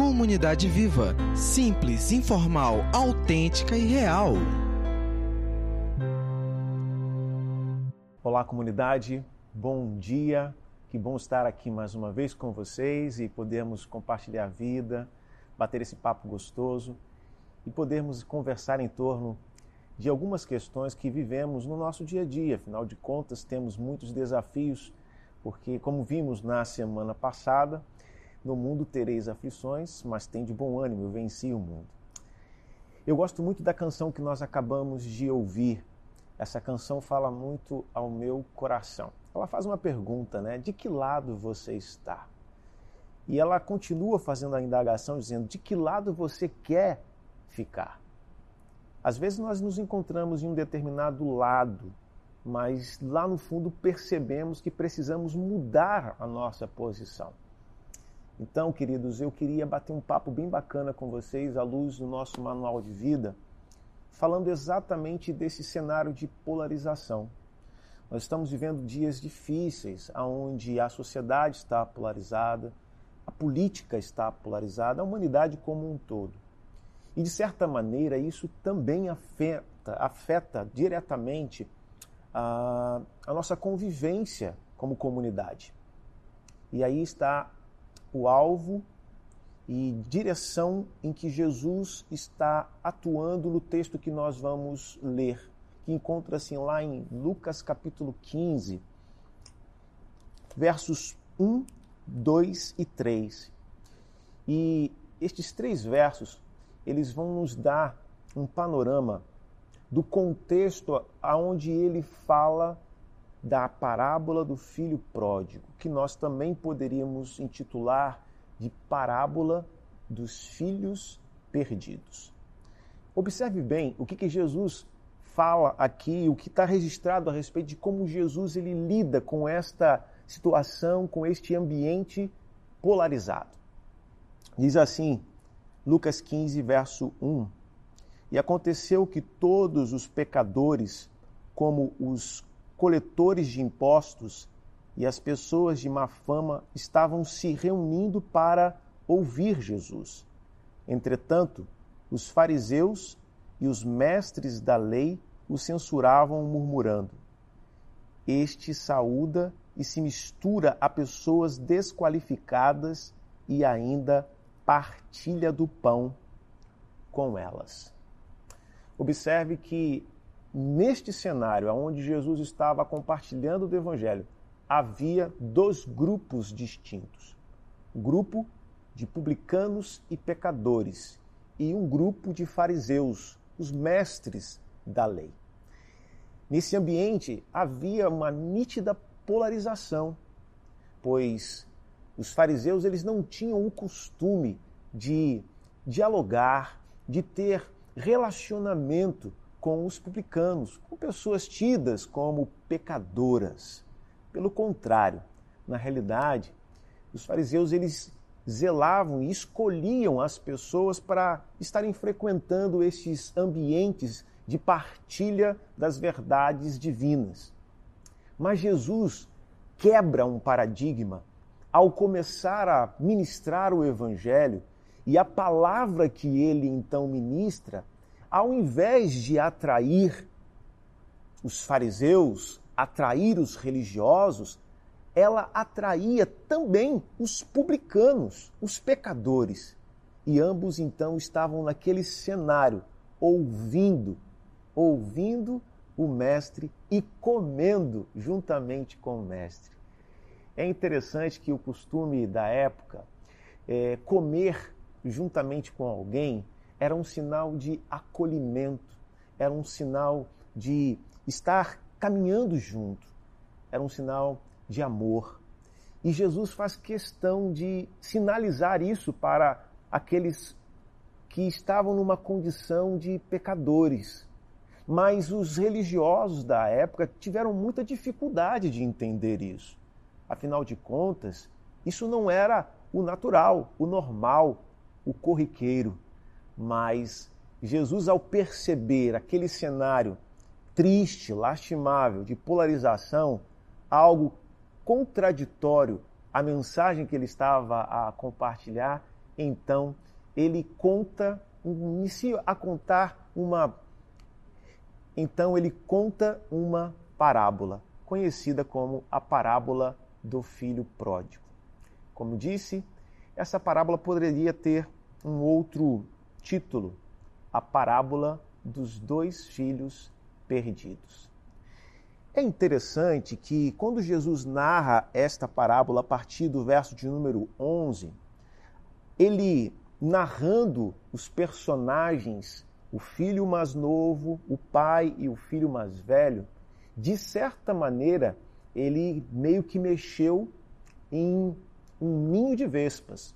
Comunidade Viva. Simples, informal, autêntica e real. Olá, comunidade. Bom dia. Que bom estar aqui mais uma vez com vocês e podermos compartilhar a vida, bater esse papo gostoso e podermos conversar em torno de algumas questões que vivemos no nosso dia a dia. Afinal de contas, temos muitos desafios, porque, como vimos na semana passada, no mundo tereis aflições, mas tem de bom ânimo, eu venci o mundo. Eu gosto muito da canção que nós acabamos de ouvir. Essa canção fala muito ao meu coração. Ela faz uma pergunta, né? De que lado você está? E ela continua fazendo a indagação dizendo: de que lado você quer ficar? Às vezes nós nos encontramos em um determinado lado, mas lá no fundo percebemos que precisamos mudar a nossa posição. Então, queridos, eu queria bater um papo bem bacana com vocês à luz do nosso manual de vida, falando exatamente desse cenário de polarização. Nós estamos vivendo dias difíceis, onde a sociedade está polarizada, a política está polarizada, a humanidade como um todo. E de certa maneira isso também afeta, afeta diretamente a, a nossa convivência como comunidade. E aí está o alvo e direção em que Jesus está atuando no texto que nós vamos ler, que encontra-se lá em Lucas capítulo 15, versos 1, 2 e 3. E estes três versos, eles vão nos dar um panorama do contexto aonde ele fala da parábola do filho pródigo, que nós também poderíamos intitular de parábola dos filhos perdidos. Observe bem o que, que Jesus fala aqui, o que está registrado a respeito de como Jesus ele lida com esta situação, com este ambiente polarizado. Diz assim, Lucas 15, verso 1: E aconteceu que todos os pecadores, como os coletores de impostos e as pessoas de má fama estavam se reunindo para ouvir Jesus. Entretanto, os fariseus e os mestres da lei o censuravam, murmurando: Este saúda e se mistura a pessoas desqualificadas e ainda partilha do pão com elas. Observe que Neste cenário, onde Jesus estava compartilhando do Evangelho, havia dois grupos distintos: grupo de publicanos e pecadores e um grupo de fariseus, os mestres da lei. Nesse ambiente havia uma nítida polarização, pois os fariseus eles não tinham o costume de dialogar, de ter relacionamento com os publicanos, com pessoas tidas como pecadoras. Pelo contrário, na realidade, os fariseus eles zelavam e escolhiam as pessoas para estarem frequentando estes ambientes de partilha das verdades divinas. Mas Jesus quebra um paradigma ao começar a ministrar o evangelho e a palavra que ele então ministra ao invés de atrair os fariseus, atrair os religiosos, ela atraía também os publicanos, os pecadores. E ambos então estavam naquele cenário, ouvindo, ouvindo o mestre e comendo juntamente com o mestre. É interessante que o costume da época é comer juntamente com alguém era um sinal de acolhimento, era um sinal de estar caminhando junto, era um sinal de amor. E Jesus faz questão de sinalizar isso para aqueles que estavam numa condição de pecadores. Mas os religiosos da época tiveram muita dificuldade de entender isso. Afinal de contas, isso não era o natural, o normal, o corriqueiro. Mas Jesus, ao perceber aquele cenário triste, lastimável, de polarização, algo contraditório à mensagem que ele estava a compartilhar, então ele conta, inicia a contar uma então ele conta uma parábola, conhecida como a parábola do filho pródigo. Como disse, essa parábola poderia ter um outro título, a parábola dos dois filhos perdidos. É interessante que quando Jesus narra esta parábola a partir do verso de número 11, ele narrando os personagens, o filho mais novo, o pai e o filho mais velho, de certa maneira, ele meio que mexeu em um ninho de vespas.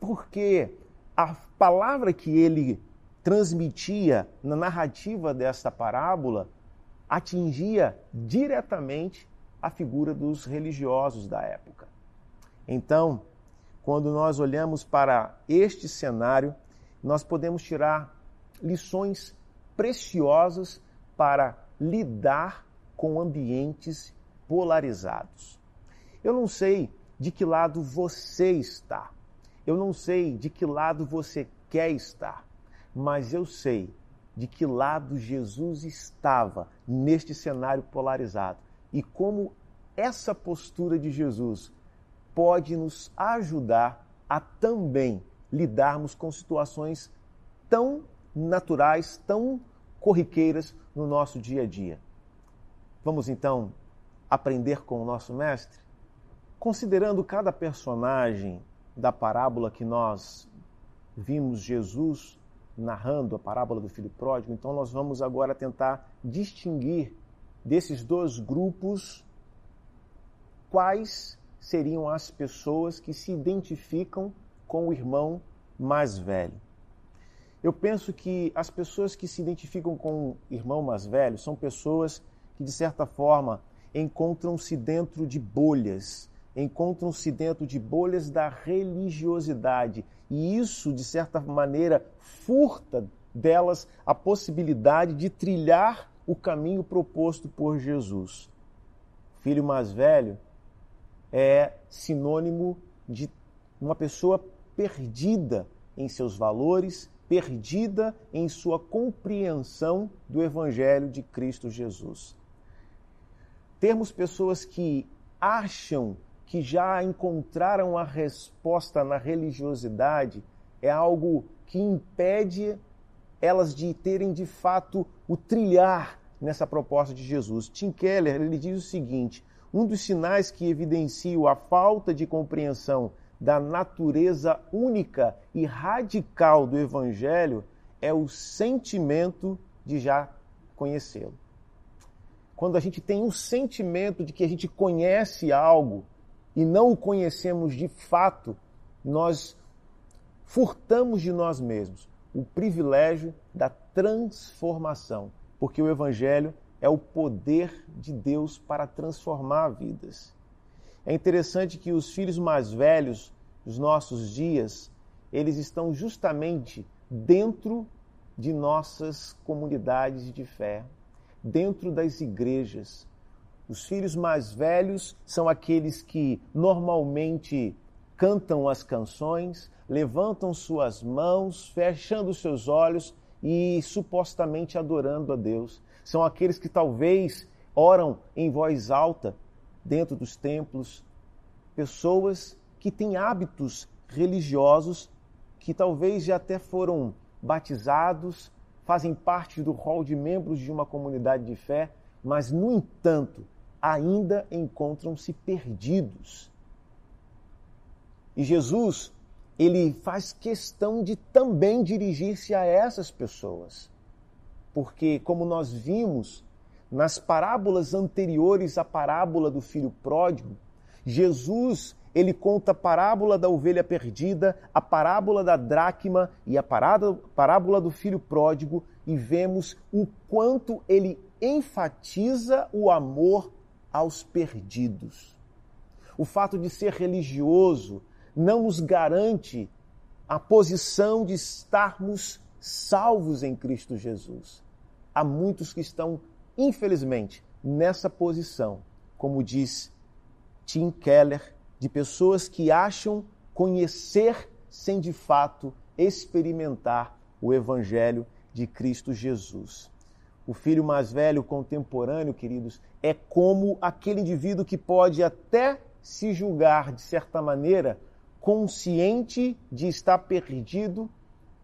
Porque a palavra que ele transmitia na narrativa desta parábola atingia diretamente a figura dos religiosos da época. Então, quando nós olhamos para este cenário, nós podemos tirar lições preciosas para lidar com ambientes polarizados. Eu não sei de que lado você está. Eu não sei de que lado você quer estar, mas eu sei de que lado Jesus estava neste cenário polarizado e como essa postura de Jesus pode nos ajudar a também lidarmos com situações tão naturais, tão corriqueiras no nosso dia a dia. Vamos então aprender com o nosso mestre? Considerando cada personagem da parábola que nós vimos Jesus narrando, a parábola do filho pródigo, então nós vamos agora tentar distinguir desses dois grupos quais seriam as pessoas que se identificam com o irmão mais velho. Eu penso que as pessoas que se identificam com o irmão mais velho são pessoas que, de certa forma, encontram-se dentro de bolhas, encontram-se dentro de bolhas da religiosidade. E isso, de certa maneira, furta delas a possibilidade de trilhar o caminho proposto por Jesus. Filho mais velho é sinônimo de uma pessoa perdida em seus valores, perdida em sua compreensão do Evangelho de Cristo Jesus. Termos pessoas que acham que já encontraram a resposta na religiosidade é algo que impede elas de terem de fato o trilhar nessa proposta de Jesus. Tim Keller ele diz o seguinte: um dos sinais que evidenciam a falta de compreensão da natureza única e radical do Evangelho é o sentimento de já conhecê-lo. Quando a gente tem um sentimento de que a gente conhece algo e não o conhecemos de fato, nós furtamos de nós mesmos o privilégio da transformação, porque o Evangelho é o poder de Deus para transformar vidas. É interessante que os filhos mais velhos dos nossos dias, eles estão justamente dentro de nossas comunidades de fé, dentro das igrejas. Os filhos mais velhos são aqueles que normalmente cantam as canções, levantam suas mãos, fechando seus olhos e supostamente adorando a Deus. São aqueles que talvez oram em voz alta dentro dos templos, pessoas que têm hábitos religiosos que talvez já até foram batizados, fazem parte do rol de membros de uma comunidade de fé, mas, no entanto, ainda encontram-se perdidos. E Jesus, ele faz questão de também dirigir-se a essas pessoas. Porque, como nós vimos nas parábolas anteriores à parábola do filho pródigo, Jesus ele conta a parábola da ovelha perdida, a parábola da dracma e a parábola do filho pródigo e vemos o quanto ele enfatiza o amor aos perdidos. O fato de ser religioso não nos garante a posição de estarmos salvos em Cristo Jesus. Há muitos que estão, infelizmente, nessa posição, como diz Tim Keller, de pessoas que acham conhecer sem de fato experimentar o Evangelho de Cristo Jesus. O filho mais velho contemporâneo, queridos, é como aquele indivíduo que pode até se julgar, de certa maneira, consciente de estar perdido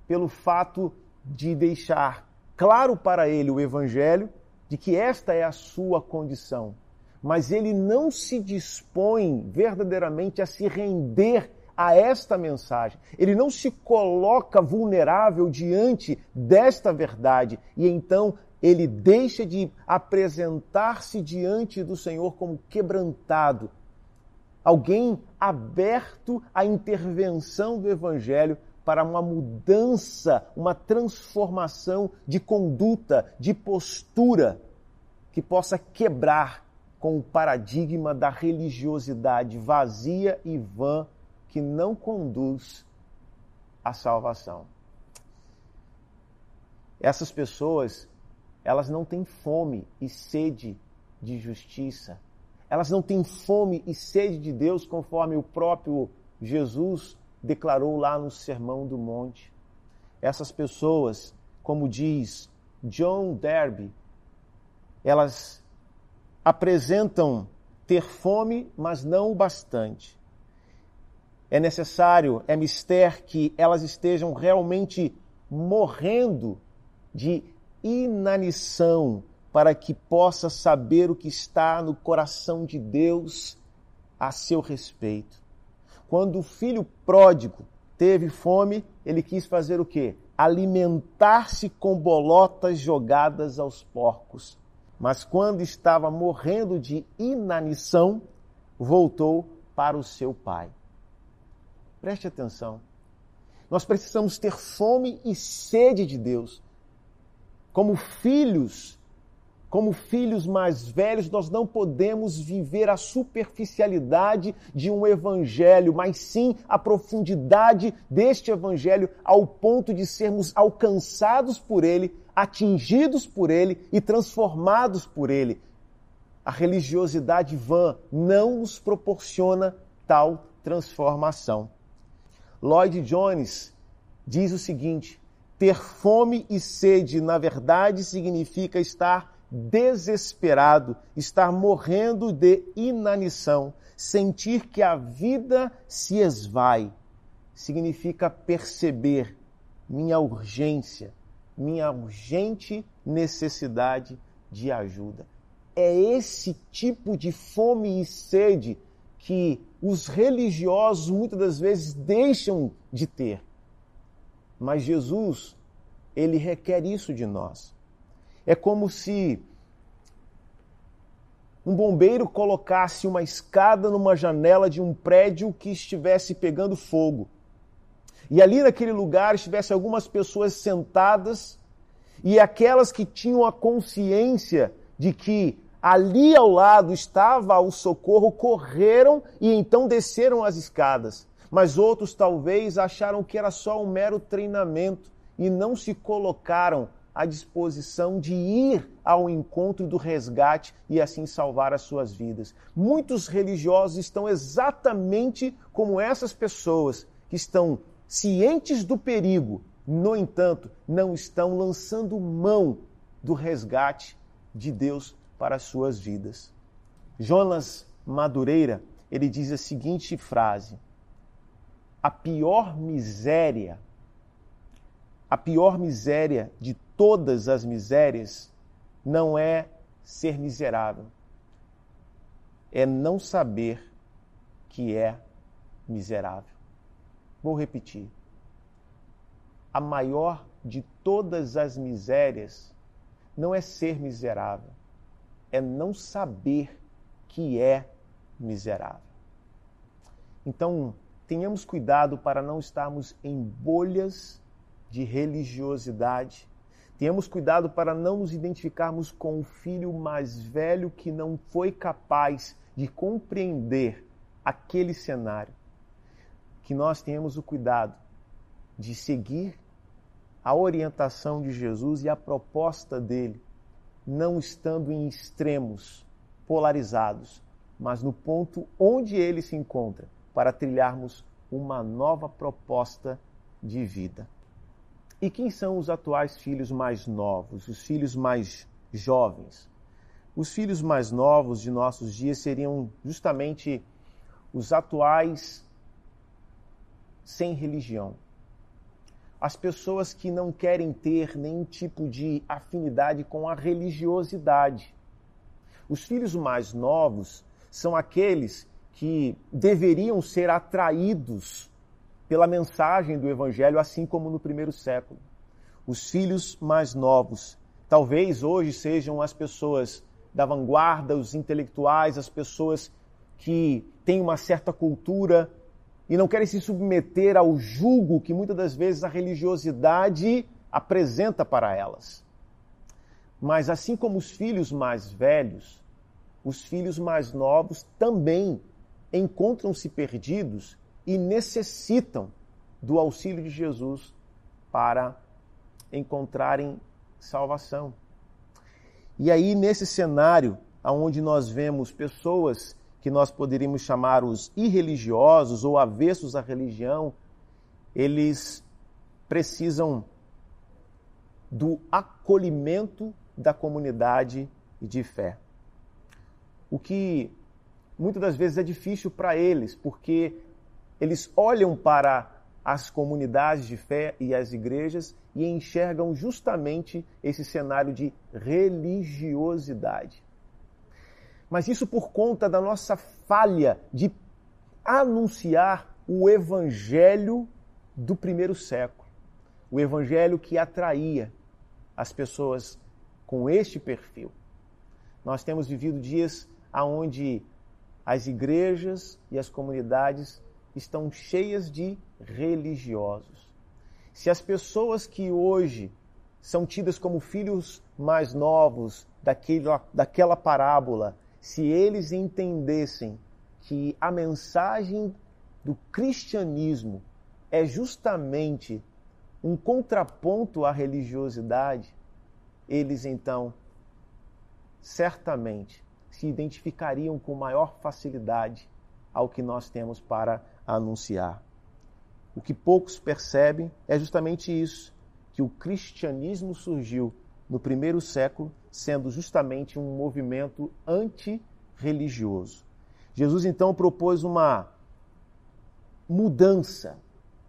pelo fato de deixar claro para ele o Evangelho de que esta é a sua condição. Mas ele não se dispõe verdadeiramente a se render a esta mensagem. Ele não se coloca vulnerável diante desta verdade e então ele deixa de apresentar-se diante do Senhor como quebrantado, alguém aberto à intervenção do Evangelho para uma mudança, uma transformação de conduta, de postura, que possa quebrar com o paradigma da religiosidade vazia e vã que não conduz à salvação. Essas pessoas, elas não têm fome e sede de justiça, elas não têm fome e sede de Deus, conforme o próprio Jesus declarou lá no Sermão do Monte. Essas pessoas, como diz John Derby, elas apresentam ter fome, mas não o bastante. É necessário, é mister que elas estejam realmente morrendo de inanição para que possa saber o que está no coração de Deus a seu respeito. Quando o filho pródigo teve fome, ele quis fazer o quê? Alimentar-se com bolotas jogadas aos porcos. Mas quando estava morrendo de inanição, voltou para o seu pai. Preste atenção. Nós precisamos ter fome e sede de Deus. Como filhos como filhos mais velhos, nós não podemos viver a superficialidade de um evangelho, mas sim a profundidade deste evangelho ao ponto de sermos alcançados por ele, atingidos por ele e transformados por ele. A religiosidade vã não nos proporciona tal transformação. Lloyd Jones diz o seguinte: ter fome e sede, na verdade, significa estar desesperado, estar morrendo de inanição, sentir que a vida se esvai, significa perceber minha urgência, minha urgente necessidade de ajuda. É esse tipo de fome e sede que os religiosos muitas das vezes deixam de ter. Mas Jesus, ele requer isso de nós. É como se um bombeiro colocasse uma escada numa janela de um prédio que estivesse pegando fogo. E ali naquele lugar estivesse algumas pessoas sentadas e aquelas que tinham a consciência de que ali ao lado estava o socorro correram e então desceram as escadas. Mas outros talvez acharam que era só um mero treinamento e não se colocaram à disposição de ir ao encontro do resgate e assim salvar as suas vidas. Muitos religiosos estão exatamente como essas pessoas que estão cientes do perigo, no entanto, não estão lançando mão do resgate de Deus para as suas vidas. Jonas Madureira, ele diz a seguinte frase: A pior miséria, a pior miséria de todas as misérias não é ser miserável, é não saber que é miserável. Vou repetir. A maior de todas as misérias não é ser miserável, é não saber que é miserável. Então, tenhamos cuidado para não estarmos em bolhas de religiosidade Tenhamos cuidado para não nos identificarmos com o filho mais velho que não foi capaz de compreender aquele cenário. Que nós tenhamos o cuidado de seguir a orientação de Jesus e a proposta dele, não estando em extremos polarizados, mas no ponto onde ele se encontra, para trilharmos uma nova proposta de vida. E quem são os atuais filhos mais novos, os filhos mais jovens? Os filhos mais novos de nossos dias seriam justamente os atuais sem religião. As pessoas que não querem ter nenhum tipo de afinidade com a religiosidade. Os filhos mais novos são aqueles que deveriam ser atraídos pela mensagem do Evangelho, assim como no primeiro século. Os filhos mais novos, talvez hoje sejam as pessoas da vanguarda, os intelectuais, as pessoas que têm uma certa cultura e não querem se submeter ao julgo que muitas das vezes a religiosidade apresenta para elas. Mas assim como os filhos mais velhos, os filhos mais novos também encontram-se perdidos e necessitam do auxílio de Jesus para encontrarem salvação. E aí, nesse cenário, onde nós vemos pessoas que nós poderíamos chamar os irreligiosos ou avessos à religião, eles precisam do acolhimento da comunidade de fé. O que muitas das vezes é difícil para eles, porque eles olham para as comunidades de fé e as igrejas e enxergam justamente esse cenário de religiosidade. Mas isso por conta da nossa falha de anunciar o evangelho do primeiro século. O evangelho que atraía as pessoas com este perfil. Nós temos vivido dias onde as igrejas e as comunidades estão cheias de religiosos. Se as pessoas que hoje são tidas como filhos mais novos daquela, daquela parábola, se eles entendessem que a mensagem do cristianismo é justamente um contraponto à religiosidade, eles então certamente se identificariam com maior facilidade ao que nós temos para anunciar. O que poucos percebem é justamente isso, que o cristianismo surgiu no primeiro século sendo justamente um movimento antirreligioso. Jesus então propôs uma mudança,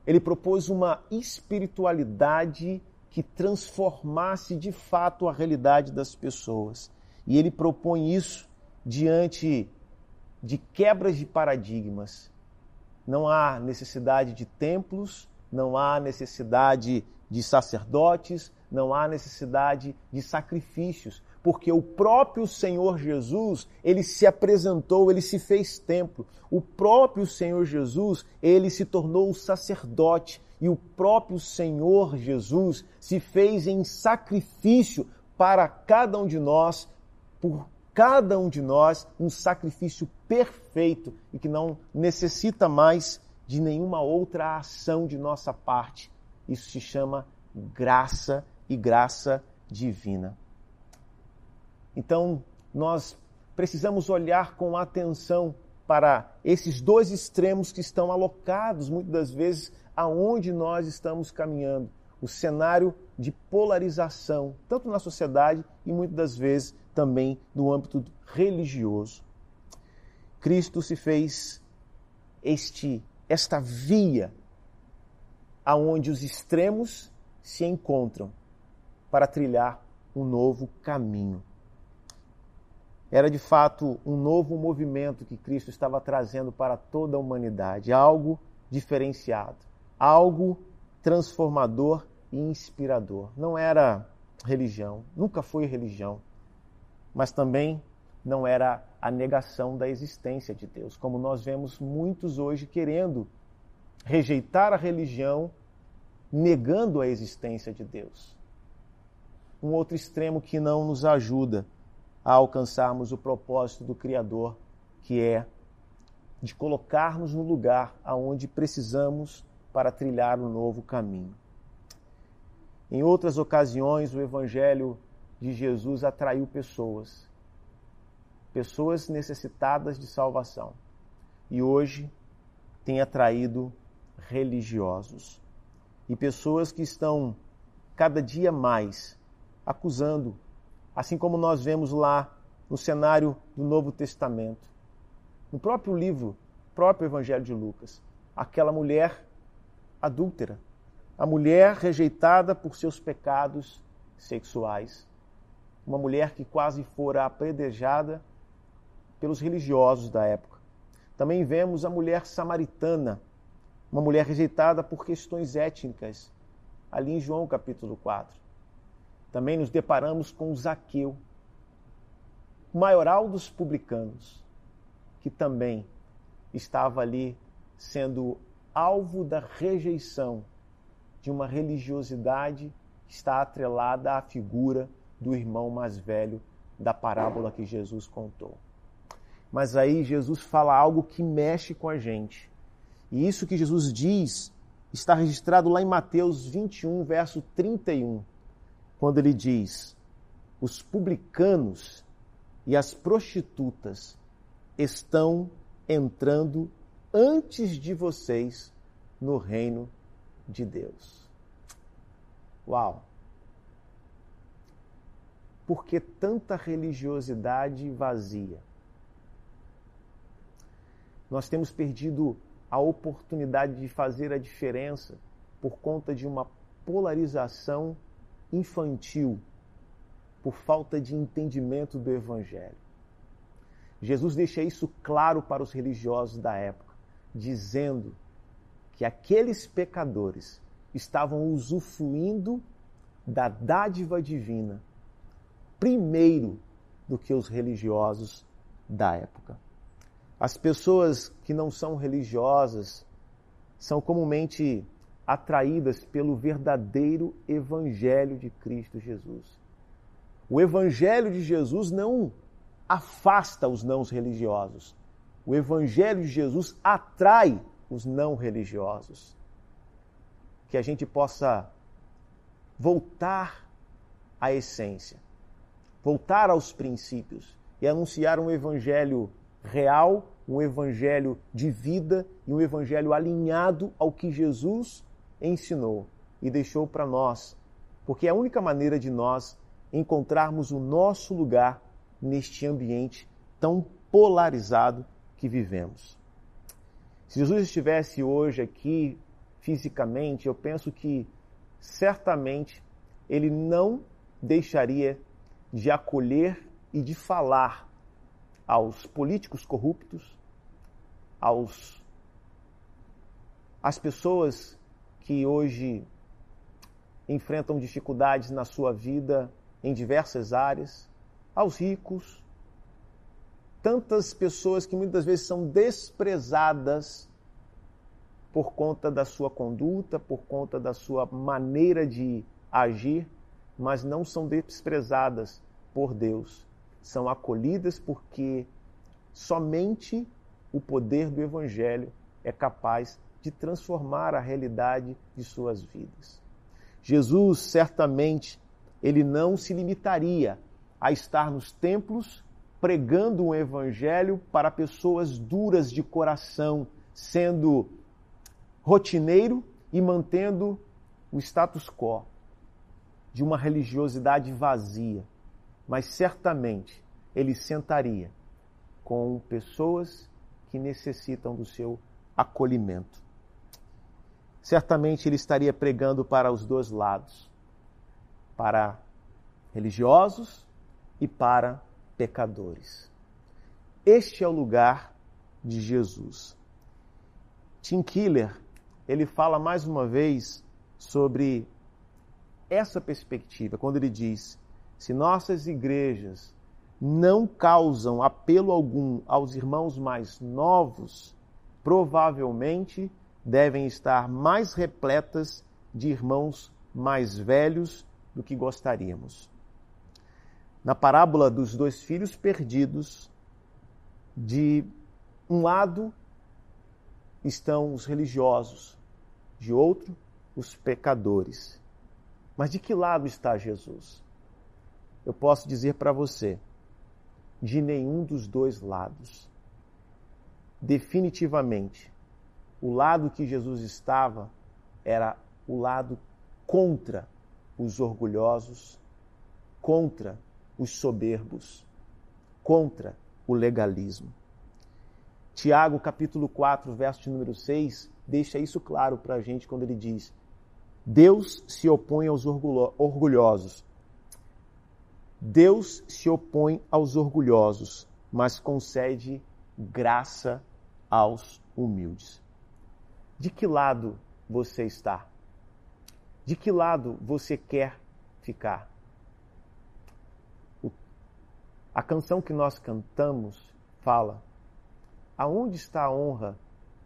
ele propôs uma espiritualidade que transformasse de fato a realidade das pessoas. E ele propõe isso diante de quebras de paradigmas. Não há necessidade de templos, não há necessidade de sacerdotes, não há necessidade de sacrifícios, porque o próprio Senhor Jesus, ele se apresentou, ele se fez templo. O próprio Senhor Jesus, ele se tornou sacerdote e o próprio Senhor Jesus se fez em sacrifício para cada um de nós por cada um de nós um sacrifício perfeito e que não necessita mais de nenhuma outra ação de nossa parte. Isso se chama graça e graça divina. Então, nós precisamos olhar com atenção para esses dois extremos que estão alocados muitas das vezes aonde nós estamos caminhando. O cenário de polarização, tanto na sociedade e muitas das vezes também no âmbito religioso. Cristo se fez este esta via aonde os extremos se encontram para trilhar um novo caminho. Era de fato um novo movimento que Cristo estava trazendo para toda a humanidade, algo diferenciado, algo transformador e inspirador. Não era religião, nunca foi religião, mas também não era a negação da existência de Deus, como nós vemos muitos hoje querendo rejeitar a religião, negando a existência de Deus. Um outro extremo que não nos ajuda a alcançarmos o propósito do Criador, que é de colocar-nos no lugar aonde precisamos para trilhar um novo caminho. Em outras ocasiões, o Evangelho de Jesus atraiu pessoas, pessoas necessitadas de salvação. E hoje tem atraído religiosos. E pessoas que estão cada dia mais acusando, assim como nós vemos lá no cenário do Novo Testamento, no próprio livro, próprio Evangelho de Lucas, aquela mulher adúltera, a mulher rejeitada por seus pecados sexuais, uma mulher que quase fora apredejada pelos religiosos da época. Também vemos a mulher samaritana, uma mulher rejeitada por questões étnicas, ali em João capítulo 4. Também nos deparamos com Zaqueu, o maioral dos publicanos, que também estava ali sendo alvo da rejeição de uma religiosidade que está atrelada à figura do irmão mais velho da parábola que Jesus contou. Mas aí Jesus fala algo que mexe com a gente. E isso que Jesus diz está registrado lá em Mateus 21, verso 31, quando ele diz: Os publicanos e as prostitutas estão entrando antes de vocês no reino de Deus. Uau! Por que tanta religiosidade vazia? Nós temos perdido a oportunidade de fazer a diferença por conta de uma polarização infantil, por falta de entendimento do Evangelho. Jesus deixa isso claro para os religiosos da época, dizendo que aqueles pecadores estavam usufruindo da dádiva divina primeiro do que os religiosos da época. As pessoas que não são religiosas são comumente atraídas pelo verdadeiro Evangelho de Cristo Jesus. O Evangelho de Jesus não afasta os não religiosos. O Evangelho de Jesus atrai os não religiosos. Que a gente possa voltar à essência, voltar aos princípios e anunciar um Evangelho real, um evangelho de vida e um evangelho alinhado ao que Jesus ensinou e deixou para nós, porque é a única maneira de nós encontrarmos o nosso lugar neste ambiente tão polarizado que vivemos. Se Jesus estivesse hoje aqui fisicamente, eu penso que certamente ele não deixaria de acolher e de falar aos políticos corruptos, aos às pessoas que hoje enfrentam dificuldades na sua vida em diversas áreas, aos ricos, tantas pessoas que muitas vezes são desprezadas por conta da sua conduta, por conta da sua maneira de agir, mas não são desprezadas por Deus são acolhidas porque somente o poder do Evangelho é capaz de transformar a realidade de suas vidas. Jesus certamente ele não se limitaria a estar nos templos pregando um evangelho para pessoas duras de coração, sendo rotineiro e mantendo o status quo de uma religiosidade vazia mas certamente ele sentaria com pessoas que necessitam do seu acolhimento. Certamente ele estaria pregando para os dois lados, para religiosos e para pecadores. Este é o lugar de Jesus. Tim Keller, ele fala mais uma vez sobre essa perspectiva, quando ele diz se nossas igrejas não causam apelo algum aos irmãos mais novos, provavelmente devem estar mais repletas de irmãos mais velhos do que gostaríamos. Na parábola dos dois filhos perdidos, de um lado estão os religiosos, de outro, os pecadores. Mas de que lado está Jesus? Eu posso dizer para você, de nenhum dos dois lados. Definitivamente, o lado que Jesus estava era o lado contra os orgulhosos, contra os soberbos, contra o legalismo. Tiago, capítulo 4, verso número 6, deixa isso claro para a gente quando ele diz: Deus se opõe aos orgulhosos. Deus se opõe aos orgulhosos, mas concede graça aos humildes. De que lado você está? De que lado você quer ficar? A canção que nós cantamos fala: Aonde está a honra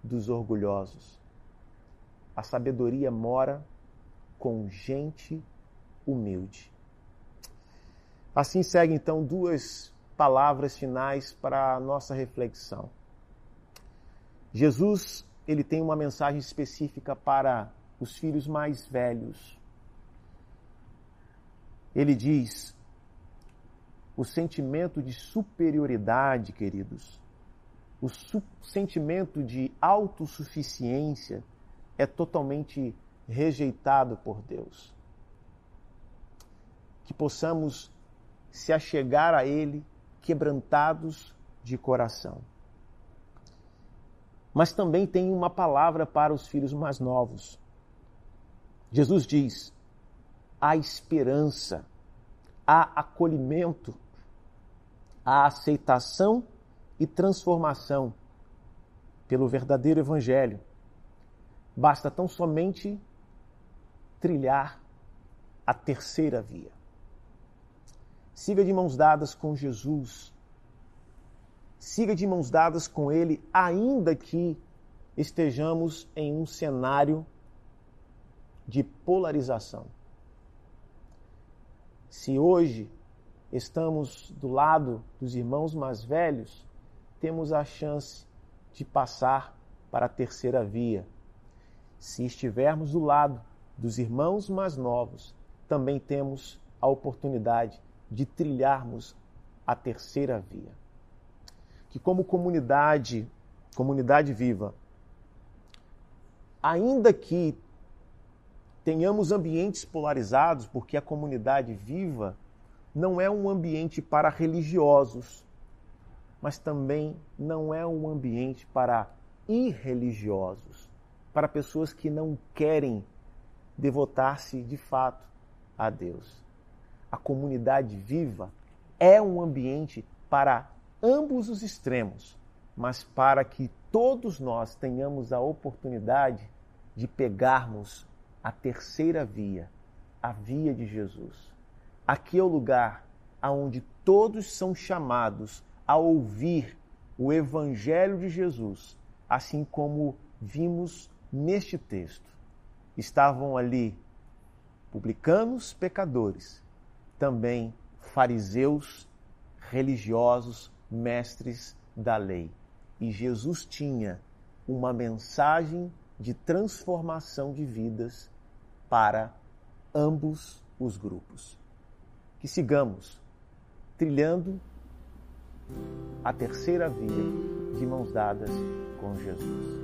dos orgulhosos? A sabedoria mora com gente humilde. Assim segue então duas palavras finais para a nossa reflexão. Jesus, ele tem uma mensagem específica para os filhos mais velhos. Ele diz: o sentimento de superioridade, queridos, o sentimento de autossuficiência é totalmente rejeitado por Deus. Que possamos se achegar a Ele quebrantados de coração. Mas também tem uma palavra para os filhos mais novos. Jesus diz: há esperança, há acolhimento, há aceitação e transformação pelo verdadeiro Evangelho. Basta tão somente trilhar a terceira via. Siga de mãos dadas com Jesus. Siga de mãos dadas com Ele, ainda que estejamos em um cenário de polarização. Se hoje estamos do lado dos irmãos mais velhos, temos a chance de passar para a terceira via. Se estivermos do lado dos irmãos mais novos, também temos a oportunidade de trilharmos a terceira via. Que como comunidade, comunidade viva, ainda que tenhamos ambientes polarizados, porque a comunidade viva não é um ambiente para religiosos, mas também não é um ambiente para irreligiosos, para pessoas que não querem devotar-se de fato a Deus. A comunidade viva é um ambiente para ambos os extremos, mas para que todos nós tenhamos a oportunidade de pegarmos a terceira via, a via de Jesus. Aqui é o lugar aonde todos são chamados a ouvir o evangelho de Jesus, assim como vimos neste texto. Estavam ali publicanos, pecadores, também fariseus, religiosos, mestres da lei. E Jesus tinha uma mensagem de transformação de vidas para ambos os grupos. Que sigamos trilhando a terceira via de mãos dadas com Jesus.